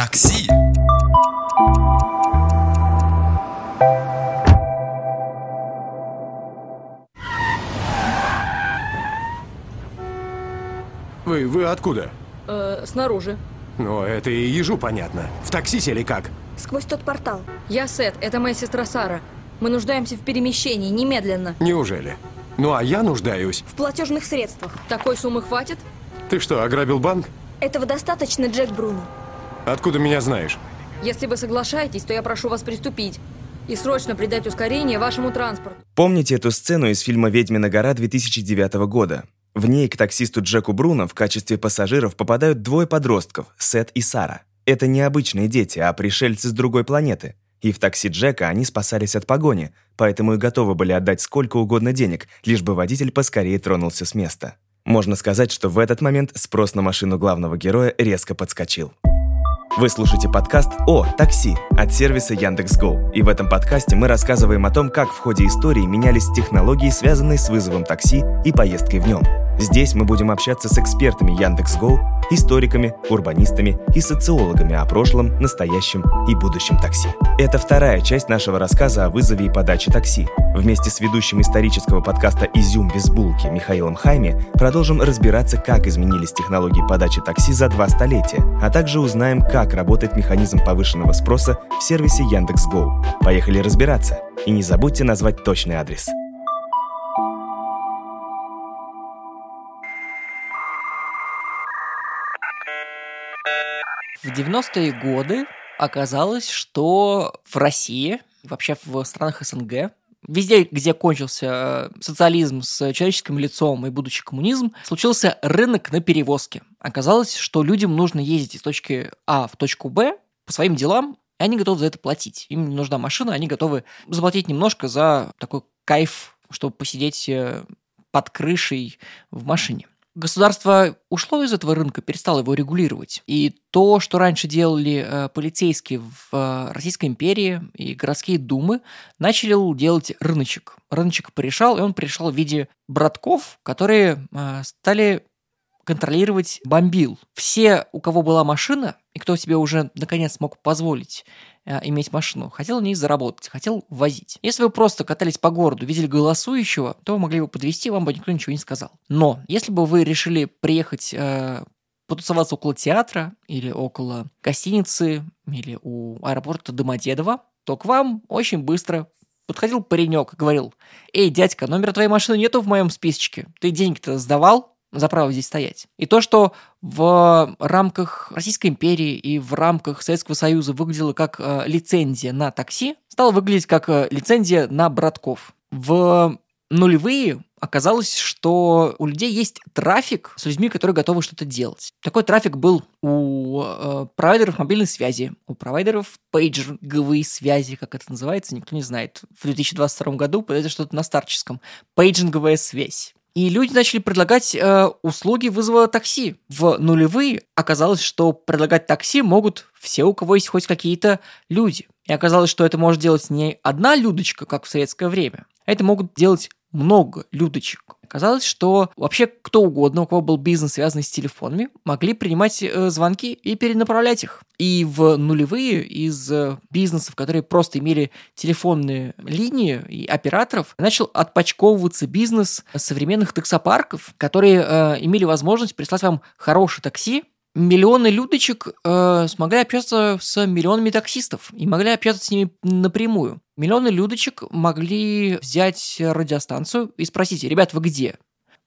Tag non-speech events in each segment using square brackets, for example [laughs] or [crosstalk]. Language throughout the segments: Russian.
Такси. Вы, вы откуда? Э, снаружи. Ну, это и ежу понятно. В такси сели как? Сквозь тот портал. Я Сет, это моя сестра Сара. Мы нуждаемся в перемещении, немедленно. Неужели? Ну, а я нуждаюсь. В платежных средствах. Такой суммы хватит? Ты что, ограбил банк? Этого достаточно, Джек Бруно. Откуда меня знаешь? Если вы соглашаетесь, то я прошу вас приступить. И срочно придать ускорение вашему транспорту. Помните эту сцену из фильма «Ведьмина гора» 2009 года? В ней к таксисту Джеку Бруно в качестве пассажиров попадают двое подростков – Сет и Сара. Это не обычные дети, а пришельцы с другой планеты. И в такси Джека они спасались от погони, поэтому и готовы были отдать сколько угодно денег, лишь бы водитель поскорее тронулся с места. Можно сказать, что в этот момент спрос на машину главного героя резко подскочил. Вы слушаете подкаст «О, такси» от сервиса Яндекс.Го. И в этом подкасте мы рассказываем о том, как в ходе истории менялись технологии, связанные с вызовом такси и поездкой в нем. Здесь мы будем общаться с экспертами Яндекс.Го, историками, урбанистами и социологами о прошлом, настоящем и будущем такси. Это вторая часть нашего рассказа о вызове и подаче такси. Вместе с ведущим исторического подкаста «Изюм без булки» Михаилом Хайме продолжим разбираться, как изменились технологии подачи такси за два столетия, а также узнаем, как работает механизм повышенного спроса в сервисе Яндекс.Го. Поехали разбираться. И не забудьте назвать точный адрес. В 90-е годы оказалось, что в России, вообще в странах СНГ, везде, где кончился социализм с человеческим лицом и будущий коммунизм, случился рынок на перевозке. Оказалось, что людям нужно ездить из точки А в точку Б по своим делам, и они готовы за это платить. Им не нужна машина, они готовы заплатить немножко за такой кайф, чтобы посидеть э, под крышей в машине. Государство ушло из этого рынка, перестало его регулировать. И то, что раньше делали э, полицейские в э, Российской империи и городские думы, начали делать рыночек. Рыночек порешал, и он порешал в виде братков, которые э, стали контролировать бомбил. Все, у кого была машина, и кто себе уже наконец мог позволить иметь машину, хотел на ней заработать, хотел возить. Если вы просто катались по городу, видели голосующего, то вы могли его подвести, вам бы никто ничего не сказал. Но если бы вы решили приехать э, потусоваться около театра или около гостиницы или у аэропорта Домодедово, то к вам очень быстро подходил паренек и говорил, «Эй, дядька, номера твоей машины нету в моем списочке. Ты деньги-то сдавал?» За право здесь стоять. И то, что в рамках Российской империи и в рамках Советского Союза выглядело как э, лицензия на такси, стало выглядеть как э, лицензия на братков. В нулевые оказалось, что у людей есть трафик с людьми, которые готовы что-то делать. Такой трафик был у э, провайдеров мобильной связи, у провайдеров пейджинговой связи, как это называется, никто не знает. В 2022 году это что-то на старческом. Пейджинговая связь. И люди начали предлагать э, услуги вызова такси. В нулевые оказалось, что предлагать такси могут все, у кого есть хоть какие-то люди. И оказалось, что это может делать не одна людочка, как в советское время, это могут делать много людочек. Оказалось, что вообще кто угодно, у кого был бизнес, связанный с телефонами, могли принимать э, звонки и перенаправлять их. И в нулевые из э, бизнесов, которые просто имели телефонные линии и операторов, начал отпочковываться бизнес современных таксопарков, которые э, имели возможность прислать вам хорошее такси, миллионы людочек э, смогли общаться с миллионами таксистов и могли общаться с ними напрямую. Миллионы людочек могли взять радиостанцию и спросить, ребят, вы где?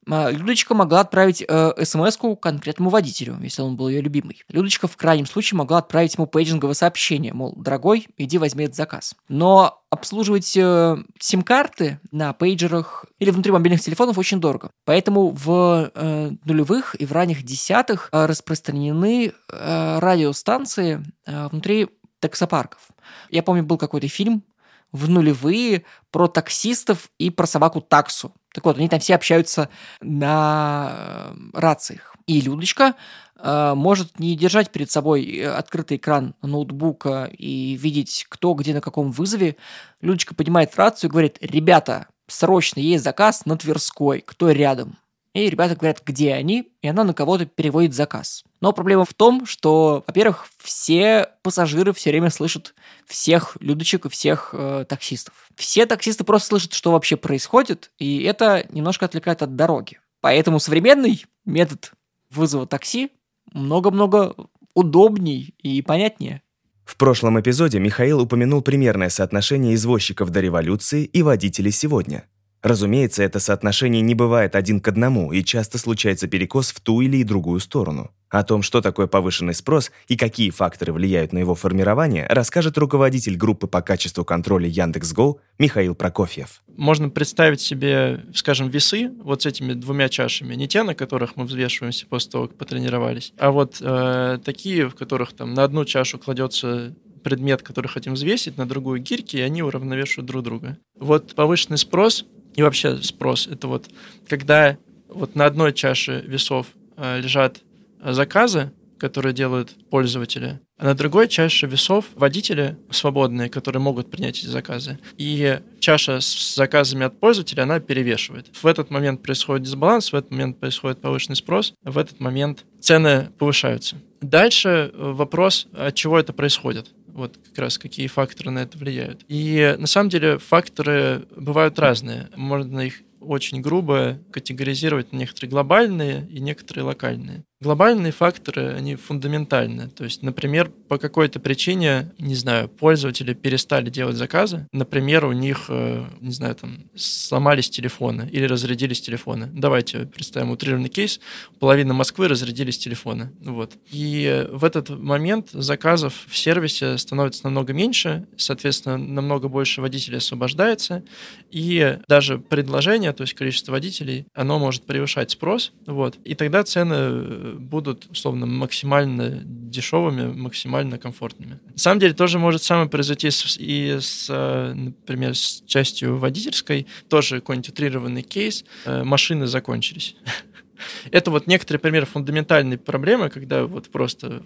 Людочка могла отправить э, смс конкретному водителю, если он был ее любимый. Людочка в крайнем случае могла отправить ему пейджинговое сообщение, мол, дорогой, иди возьми этот заказ. Но обслуживать э, сим-карты на пейджерах или внутри мобильных телефонов очень дорого. Поэтому в э, нулевых и в ранних десятых э, распространены э, радиостанции э, внутри таксопарков. Я помню, был какой-то фильм в нулевые про таксистов и про собаку таксу. Так вот, они там все общаются на э, рациях. И Людочка э, может не держать перед собой э, открытый экран ноутбука и видеть, кто где на каком вызове. Людочка поднимает рацию и говорит, ребята, срочно есть заказ на Тверской, кто рядом? И ребята говорят, где они, и она на кого-то переводит заказ. Но проблема в том, что, во-первых, все пассажиры все время слышат всех людочек и всех э, таксистов. Все таксисты просто слышат, что вообще происходит, и это немножко отвлекает от дороги. Поэтому современный метод вызова такси много-много удобней и понятнее. В прошлом эпизоде Михаил упомянул примерное соотношение извозчиков до революции и водителей сегодня. Разумеется, это соотношение не бывает один к одному, и часто случается перекос в ту или другую сторону. О том, что такое повышенный спрос и какие факторы влияют на его формирование, расскажет руководитель группы по качеству контроля Яндекс.Го Михаил Прокофьев. Можно представить себе, скажем, весы вот с этими двумя чашами, не те, на которых мы взвешиваемся после того, как потренировались, а вот э, такие, в которых там на одну чашу кладется предмет, который хотим взвесить, на другую гирьки, и они уравновешивают друг друга. Вот повышенный спрос и вообще спрос. Это вот когда вот на одной чаше весов э, лежат заказы, которые делают пользователи, а на другой чаше весов водители свободные, которые могут принять эти заказы. И чаша с заказами от пользователя, она перевешивает. В этот момент происходит дисбаланс, в этот момент происходит повышенный спрос, в этот момент цены повышаются. Дальше э, вопрос, от чего это происходит вот как раз какие факторы на это влияют. И на самом деле факторы бывают разные. Можно их очень грубо категоризировать на некоторые глобальные и некоторые локальные. Глобальные факторы, они фундаментальны. То есть, например, по какой-то причине, не знаю, пользователи перестали делать заказы. Например, у них, э, не знаю, там, сломались телефоны или разрядились телефоны. Давайте представим утрированный кейс. Половина Москвы разрядились телефоны. Вот. И в этот момент заказов в сервисе становится намного меньше, соответственно, намного больше водителей освобождается, и даже предложение, то есть количество водителей, оно может превышать спрос, вот. И тогда цены э, будут, условно, максимально дешевыми, максимально комфортными. На самом деле тоже может самое произойти и с, э, например, с частью водительской, тоже какой-нибудь утрированный кейс, э, машины закончились. [laughs] Это вот некоторые примеры фундаментальной проблемы, когда вот просто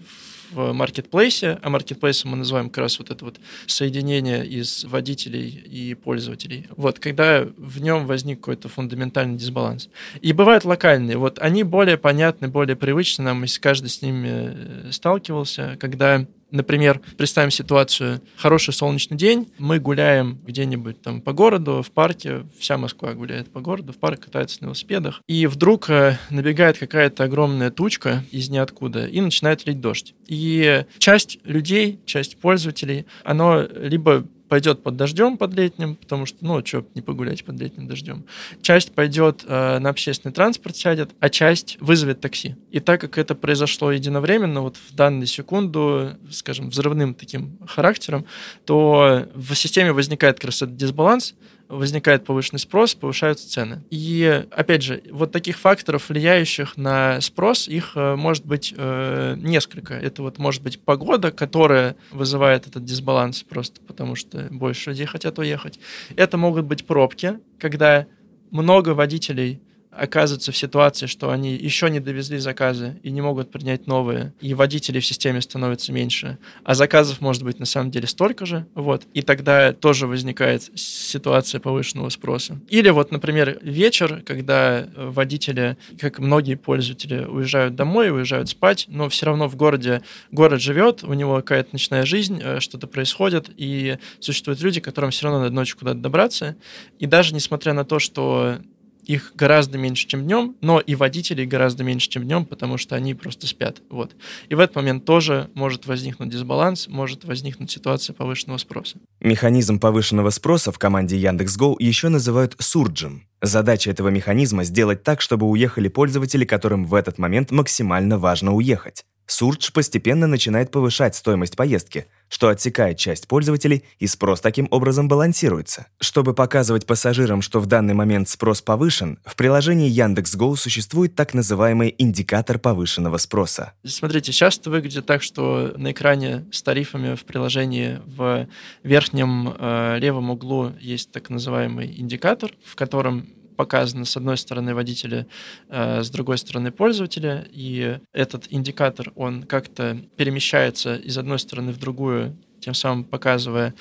в маркетплейсе, а маркетплейсом мы называем как раз вот это вот соединение из водителей и пользователей. Вот, когда в нем возник какой-то фундаментальный дисбаланс. И бывают локальные, вот они более понятны, более привычны нам, если каждый с ними э, сталкивался, когда Например, представим ситуацию, хороший солнечный день, мы гуляем где-нибудь там по городу, в парке, вся Москва гуляет по городу, в парк катается на велосипедах, и вдруг э, набегает какая-то огромная тучка из ниоткуда, и начинает лить дождь. И часть людей, часть пользователей, оно либо пойдет под дождем под летним, потому что, ну, что не погулять под летним дождем. Часть пойдет э, на общественный транспорт сядет, а часть вызовет такси. И так как это произошло единовременно, вот в данную секунду, скажем, взрывным таким характером, то в системе возникает как раз этот дисбаланс, возникает повышенный спрос, повышаются цены. И, опять же, вот таких факторов, влияющих на спрос, их э, может быть э, несколько. Это вот может быть погода, которая вызывает этот дисбаланс просто потому, что больше людей хотят уехать. Это могут быть пробки, когда много водителей оказываются в ситуации, что они еще не довезли заказы и не могут принять новые, и водителей в системе становится меньше, а заказов может быть на самом деле столько же, вот, и тогда тоже возникает ситуация повышенного спроса. Или вот, например, вечер, когда водители, как многие пользователи, уезжают домой, уезжают спать, но все равно в городе, город живет, у него какая-то ночная жизнь, э, что-то происходит, и существуют люди, которым все равно надо ночью куда-то добраться, и даже несмотря на то, что их гораздо меньше, чем днем, но и водителей гораздо меньше, чем днем, потому что они просто спят. Вот. И в этот момент тоже может возникнуть дисбаланс, может возникнуть ситуация повышенного спроса. Механизм повышенного спроса в команде Яндекс.Го еще называют сурджем. Задача этого механизма сделать так, чтобы уехали пользователи, которым в этот момент максимально важно уехать. Сурдж постепенно начинает повышать стоимость поездки, что отсекает часть пользователей, и спрос таким образом балансируется. Чтобы показывать пассажирам, что в данный момент спрос повышен, в приложении Яндекс.Го существует так называемый индикатор повышенного спроса. Смотрите, сейчас это выглядит так, что на экране с тарифами в приложении в верхнем э, левом углу есть так называемый индикатор, в котором показаны с одной стороны водители, э, с другой стороны пользователя, и этот индикатор, он как-то перемещается из одной стороны в другую, тем самым показывая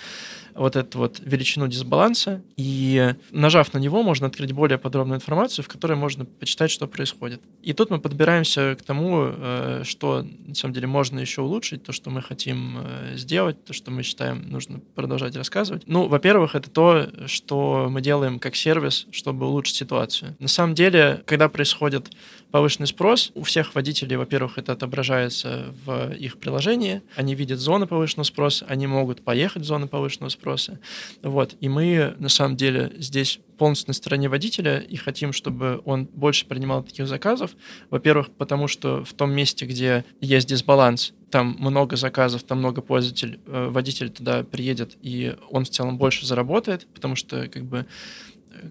вот эту вот величину дисбаланса, и нажав на него, можно открыть более подробную информацию, в которой можно почитать, что происходит. И тут мы подбираемся к тому, э, что на самом деле можно еще улучшить, то, что мы хотим э, сделать, то, что мы считаем нужно продолжать рассказывать. Ну, во-первых, это то, что мы делаем как сервис, чтобы улучшить ситуацию. На самом деле, когда происходит повышенный спрос, у всех водителей, во-первых, это отображается в их приложении, они видят зоны повышенного спроса, они могут поехать в зоны повышенного спроса. Вот. И мы, на самом деле, здесь полностью на стороне водителя и хотим, чтобы он больше принимал таких заказов. Во-первых, потому что в том месте, где есть дисбаланс, там много заказов, там много пользователей, э, водитель туда приедет, и он в целом больше заработает, потому что как бы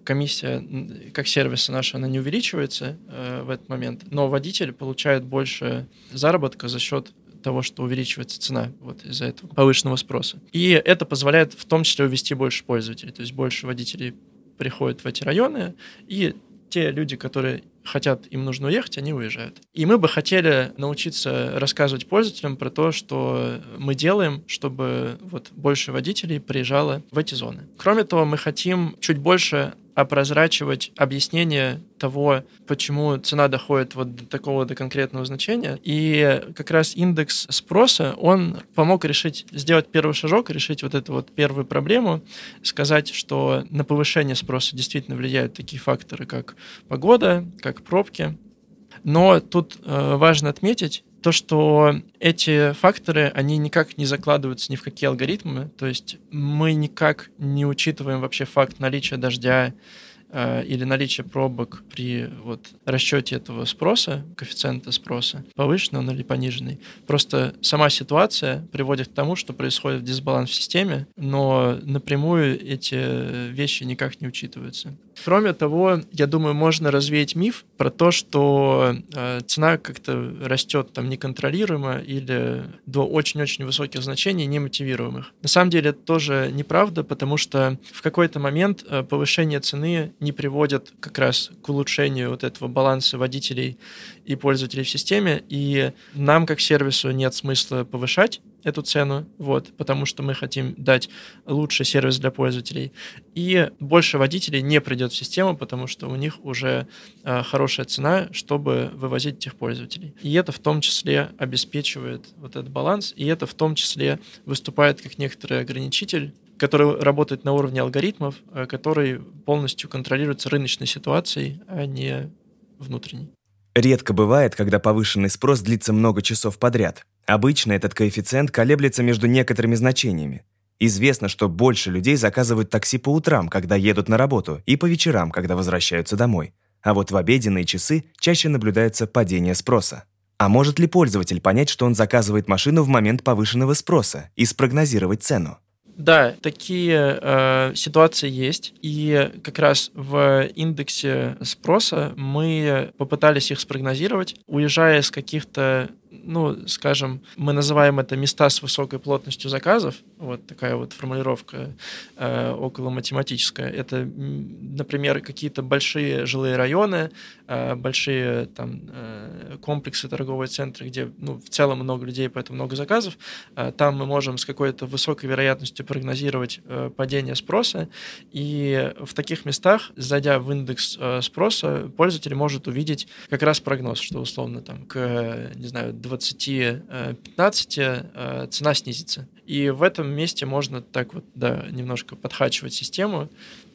комиссия как сервиса наша, она не увеличивается э, в этот момент, но водитель получает больше заработка за счет того, что увеличивается цена вот из-за этого повышенного спроса. И это позволяет в том числе увести больше пользователей, то есть больше водителей приходят в эти районы, и те люди, которые хотят, им нужно уехать, они уезжают. И мы бы хотели научиться рассказывать пользователям про то, что мы делаем, чтобы вот больше водителей приезжало в эти зоны. Кроме того, мы хотим чуть больше опрозрачивать объяснение того, почему цена доходит вот до такого до конкретного значения. И как раз индекс спроса, он помог решить, сделать первый шажок, решить вот эту вот первую проблему, сказать, что на повышение спроса действительно влияют такие факторы, как погода, как пробки. Но тут э, важно отметить, то, что эти факторы, они никак не закладываются ни в какие алгоритмы, то есть мы никак не учитываем вообще факт наличия дождя, или наличие пробок при вот, расчете этого спроса, коэффициента спроса, повышенный он или пониженный. Просто сама ситуация приводит к тому, что происходит дисбаланс в системе, но напрямую эти вещи никак не учитываются. Кроме того, я думаю, можно развеять миф про то, что э, цена как-то растет там неконтролируемо или до очень-очень высоких значений, немотивируемых. На самом деле это тоже неправда, потому что в какой-то момент э, повышение цены не приводят как раз к улучшению вот этого баланса водителей и пользователей в системе, и нам как сервису нет смысла повышать эту цену, вот, потому что мы хотим дать лучший сервис для пользователей. И больше водителей не придет в систему, потому что у них уже э, хорошая цена, чтобы вывозить этих пользователей. И это в том числе обеспечивает вот этот баланс, и это в том числе выступает как некоторый ограничитель который работает на уровне алгоритмов, э, который полностью контролируется рыночной ситуацией, а не внутренней. Редко бывает, когда повышенный спрос длится много часов подряд. Обычно этот коэффициент колеблется между некоторыми значениями. Известно, что больше людей заказывают такси по утрам, когда едут на работу, и по вечерам, когда возвращаются домой. А вот в обеденные часы чаще наблюдается падение спроса. А может ли пользователь понять, что он заказывает машину в момент повышенного спроса и спрогнозировать цену? Да, такие э, ситуации есть. И как раз в индексе спроса мы попытались их спрогнозировать, уезжая с каких-то ну, скажем, мы называем это места с высокой плотностью заказов, вот такая вот формулировка э, около математическая. Это, например, какие-то большие жилые районы, э, большие там э, комплексы, торговые центры, где ну, в целом много людей, поэтому много заказов. Э, там мы можем с какой-то высокой вероятностью прогнозировать э, падение спроса, и в таких местах, зайдя в индекс э, спроса, пользователь может увидеть как раз прогноз, что условно там к, не знаю, 20-15 э, цена снизится. И в этом месте можно так вот, да, немножко подхачивать систему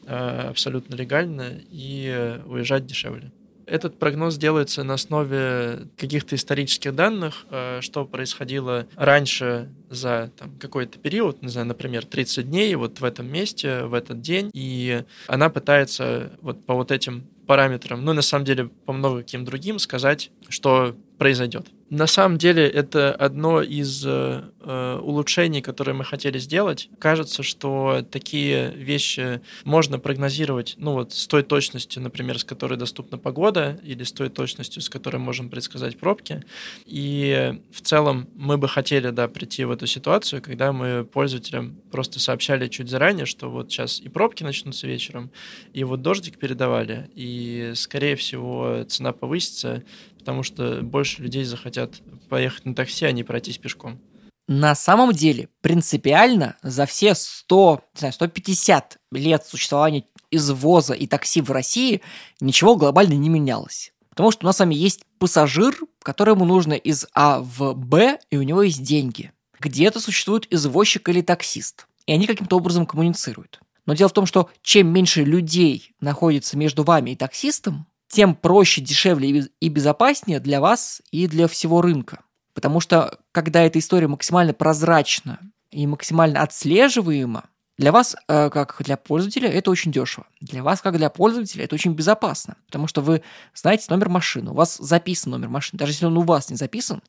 э, абсолютно легально и уезжать дешевле. Этот прогноз делается на основе каких-то исторических данных, э, что происходило раньше за там, какой-то период, не знаю, например, 30 дней вот в этом месте, в этот день, и она пытается вот по вот этим параметрам, ну, на самом деле, по много каким другим сказать, что произойдет. На самом деле это одно из э, э, улучшений, которые мы хотели сделать. Кажется, что такие вещи можно прогнозировать, ну вот с той точностью, например, с которой доступна погода, или с той точностью, с которой можем предсказать пробки. И в целом мы бы хотели, да, прийти в эту ситуацию, когда мы пользователям просто сообщали чуть заранее, что вот сейчас и пробки начнутся вечером, и вот дождик передавали, и скорее всего цена повысится, потому что больше людей захотят поехать на такси, а не пройтись пешком. На самом деле, принципиально за все 100, не знаю, 150 лет существования извоза и такси в России ничего глобально не менялось. Потому что у нас с вами есть пассажир, которому нужно из А в Б, и у него есть деньги. Где-то существует извозчик или таксист, и они каким-то образом коммуницируют. Но дело в том, что чем меньше людей находится между вами и таксистом, тем проще, дешевле и безопаснее для вас и для всего рынка. Потому что когда эта история максимально прозрачна и максимально отслеживаема, для вас, э, как для пользователя, это очень дешево. Для вас, как для пользователя, это очень безопасно, потому что вы знаете номер машины, у вас записан номер машины. Даже если он у вас не записан,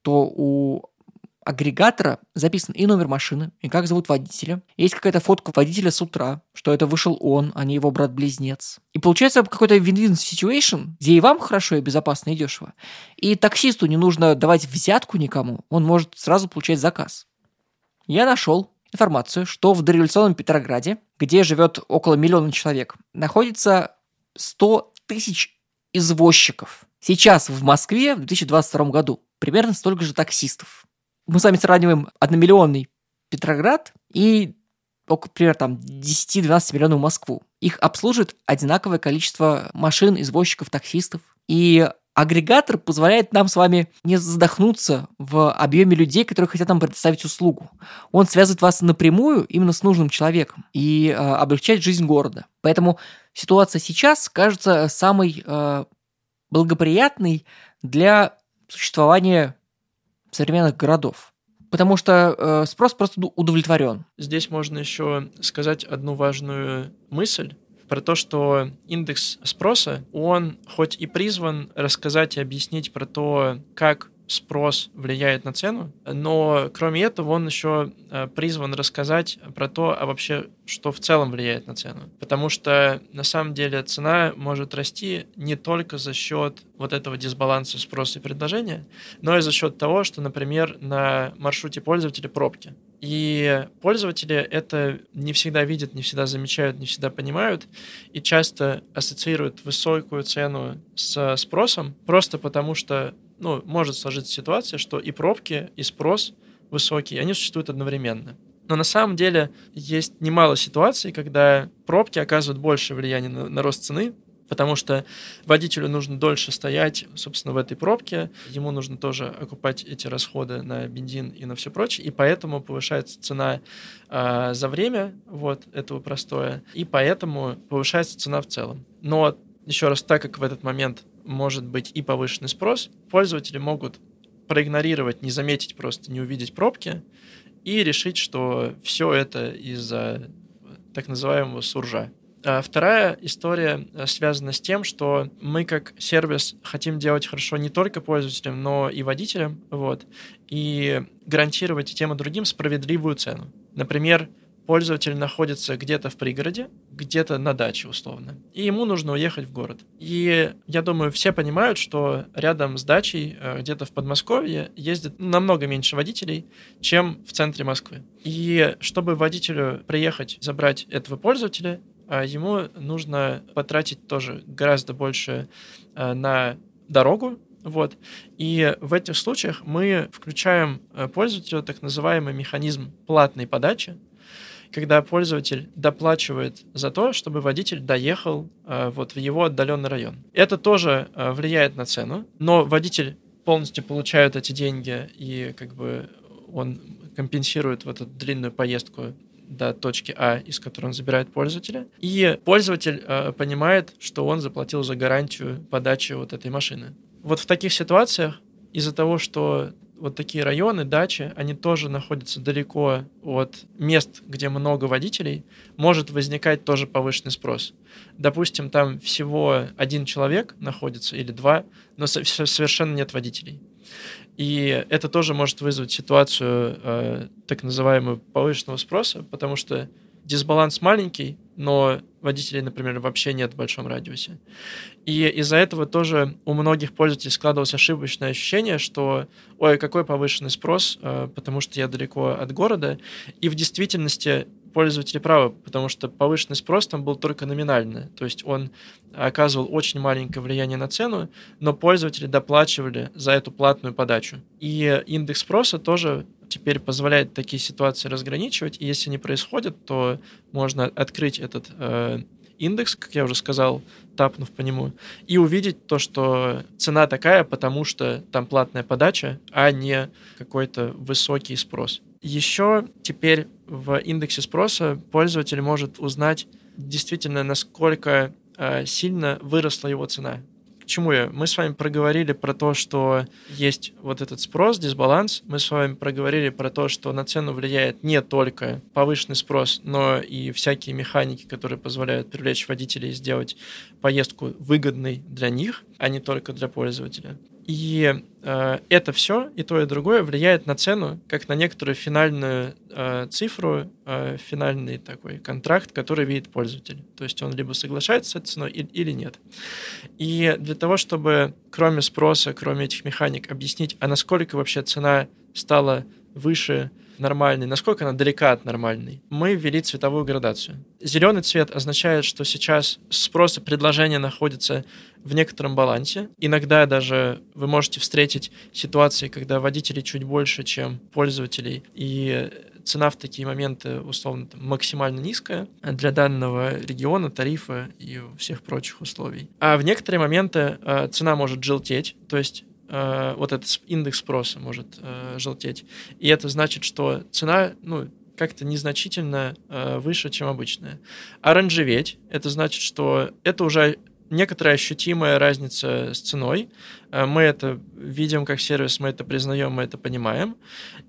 то у агрегатора записан и номер машины, и как зовут водителя. Есть какая-то фотка водителя с утра, что это вышел он, а не его брат-близнец. И получается какой-то win-win situation, где и вам хорошо, и безопасно, и дешево. И таксисту не нужно давать взятку никому, он может сразу получать заказ. Я нашел информацию, что в дореволюционном Петрограде, где живет около миллиона человек, находится 100 тысяч извозчиков. Сейчас в Москве в 2022 году примерно столько же таксистов мы с вами сравниваем одномиллионный Петроград и около, примерно, там 10-12 миллионов Москву. Их обслуживает одинаковое количество машин, извозчиков, таксистов. И агрегатор позволяет нам с вами не задохнуться в объеме людей, которые хотят нам предоставить услугу. Он связывает вас напрямую именно с нужным человеком и э, облегчает жизнь города. Поэтому ситуация сейчас кажется самой э, благоприятной для существования современных городов. Потому что э, спрос просто удовлетворен. Здесь можно еще сказать одну важную мысль про то, что индекс спроса, он хоть и призван рассказать и объяснить про то, как спрос влияет на цену, но кроме этого он еще э, призван рассказать про то, а вообще, что в целом влияет на цену. Потому что на самом деле цена может расти не только за счет вот этого дисбаланса спроса и предложения, но и за счет того, что, например, на маршруте пользователя пробки. И пользователи это не всегда видят, не всегда замечают, не всегда понимают и часто ассоциируют высокую цену с спросом просто потому, что ну, может сложиться ситуация, что и пробки, и спрос высокий, они существуют одновременно. Но на самом деле есть немало ситуаций, когда пробки оказывают большее влияние на, на рост цены, потому что водителю нужно дольше стоять, собственно, в этой пробке, ему нужно тоже окупать эти расходы на бензин и на все прочее, и поэтому повышается цена э, за время вот этого простоя, и поэтому повышается цена в целом. Но еще раз, так как в этот момент может быть и повышенный спрос, пользователи могут проигнорировать, не заметить просто, не увидеть пробки и решить, что все это из-за так называемого суржа. А вторая история э, связана с тем, что мы как сервис хотим делать хорошо не только пользователям, но и водителям, вот, и гарантировать и тем и другим справедливую цену. Например, пользователь находится где-то в пригороде, где-то на даче условно, и ему нужно уехать в город. И я думаю, все понимают, что рядом с дачей, э, где-то в Подмосковье, ездит намного меньше водителей, чем в центре Москвы. И чтобы водителю приехать, забрать этого пользователя, э, ему нужно потратить тоже гораздо больше э, на дорогу, вот. И в этих случаях мы включаем пользователю так называемый механизм платной подачи, когда пользователь доплачивает за то, чтобы водитель доехал э, вот в его отдаленный район. Это тоже э, влияет на цену, но водитель полностью получает эти деньги и как бы он компенсирует в эту длинную поездку до точки А, из которой он забирает пользователя. И пользователь э, понимает, что он заплатил за гарантию подачи вот этой машины. Вот в таких ситуациях из-за того, что вот такие районы, дачи, они тоже находятся далеко от мест, где много водителей, может возникать тоже повышенный спрос. Допустим, там всего один человек находится или два, но совершенно нет водителей. И это тоже может вызвать ситуацию э, так называемого повышенного спроса, потому что дисбаланс маленький, но водителей, например, вообще нет в большом радиусе. И из-за этого тоже у многих пользователей складывалось ошибочное ощущение, что ой, какой повышенный спрос, э, потому что я далеко от города. И в действительности пользователи правы, потому что повышенный спрос там был только номинально. То есть он оказывал очень маленькое влияние на цену, но пользователи доплачивали за эту платную подачу. И индекс спроса тоже теперь позволяет такие ситуации разграничивать, и если они происходят, то можно открыть этот э, индекс, как я уже сказал, тапнув по нему, и увидеть то, что цена такая, потому что там платная подача, а не какой-то высокий спрос. Еще теперь в индексе спроса пользователь может узнать действительно, насколько э, сильно выросла его цена. К чему я? Мы с вами проговорили про то, что есть вот этот спрос, дисбаланс. Мы с вами проговорили про то, что на цену влияет не только повышенный спрос, но и всякие механики, которые позволяют привлечь водителей и сделать поездку выгодной для них, а не только для пользователя. И э, это все, и то, и другое влияет на цену, как на некоторую финальную э, цифру, э, финальный такой контракт, который видит пользователь. То есть он либо соглашается с этой ценой или, или нет. И для того, чтобы кроме спроса, кроме этих механик объяснить, а насколько вообще цена стала выше нормальной, насколько она далека от нормальной, мы ввели цветовую градацию. Зеленый цвет означает, что сейчас спрос и предложение находятся в некотором балансе. Иногда даже вы можете встретить ситуации, когда водителей чуть больше, чем пользователей, и цена в такие моменты условно там, максимально низкая для данного региона, тарифа и всех прочих условий. А в некоторые моменты э, цена может желтеть, то есть э, вот этот индекс спроса может э, желтеть. И это значит, что цена, ну, как-то незначительно э, выше, чем обычная. Оранжеветь — это значит, что это уже некоторая ощутимая разница с ценой. Э, мы это видим как сервис, мы это признаем, мы это понимаем.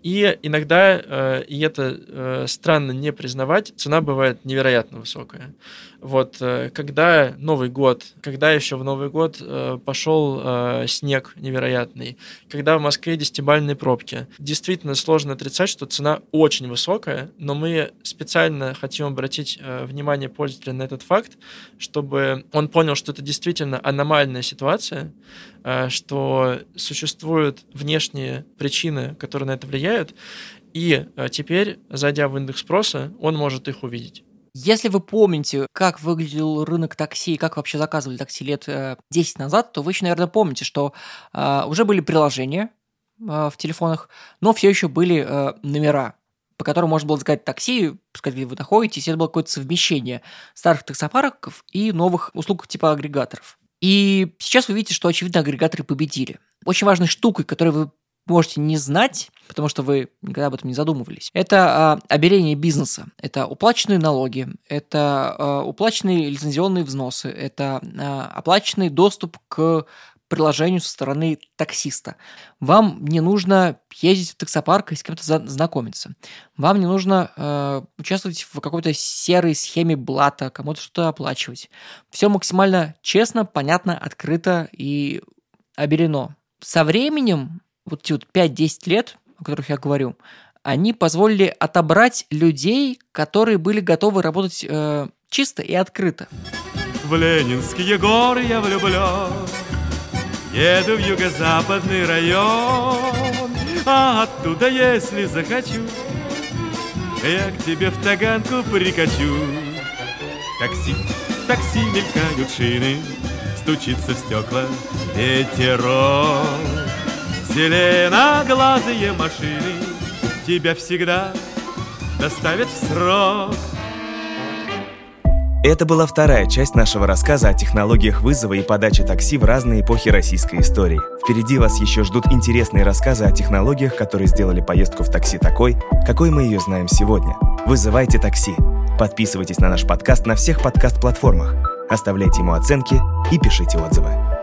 И иногда, э, и это э, странно не признавать, цена бывает невероятно высокая. Вот, когда Новый год, когда еще в Новый год пошел снег невероятный, когда в Москве десятибальные пробки, действительно сложно отрицать, что цена очень высокая, но мы специально хотим обратить внимание пользователя на этот факт, чтобы он понял, что это действительно аномальная ситуация, что существуют внешние причины, которые на это влияют, и э, теперь, зайдя в индекс спроса, он может их увидеть. Если вы помните, как выглядел рынок такси и как вообще заказывали такси лет 10 э, назад, то вы еще, наверное, помните, что э, уже были приложения в телефонах, но все еще были номера, по которым можно было заказать такси, сказать, где вы находитесь, это было какое-то совмещение старых таксопарков и новых услуг типа агрегаторов. И сейчас вы видите, что, очевидно, агрегаторы победили. Очень важной штукой, которую вы можете не знать, потому что вы никогда об этом не задумывались. Это а, обеление бизнеса, это уплаченные налоги, это а, уплаченные лицензионные взносы, это а, оплаченный доступ к приложению со стороны таксиста. Вам не нужно ездить в таксопарк и с кем-то знакомиться. Вам не нужно э, участвовать в какой-то серой схеме блата, кому-то что-то оплачивать. Все максимально честно, понятно, открыто и оберено. Со временем, вот эти вот 5-10 лет, о которых я говорю, они позволили отобрать людей, которые были готовы работать э, чисто и открыто. В Ленинские горы я влюблен, Еду в юго-западный район, а оттуда, если захочу, я к тебе в таганку прикачу. Такси, такси мелькают шины, стучится в стекла ветерок. Зеленоглазые машины тебя всегда доставят в срок. Это была вторая часть нашего рассказа о технологиях вызова и подачи такси в разные эпохи российской истории. Впереди вас еще ждут интересные рассказы о технологиях, которые сделали поездку в такси такой, какой мы ее знаем сегодня. Вызывайте такси. Подписывайтесь на наш подкаст на всех подкаст-платформах. Оставляйте ему оценки и пишите отзывы.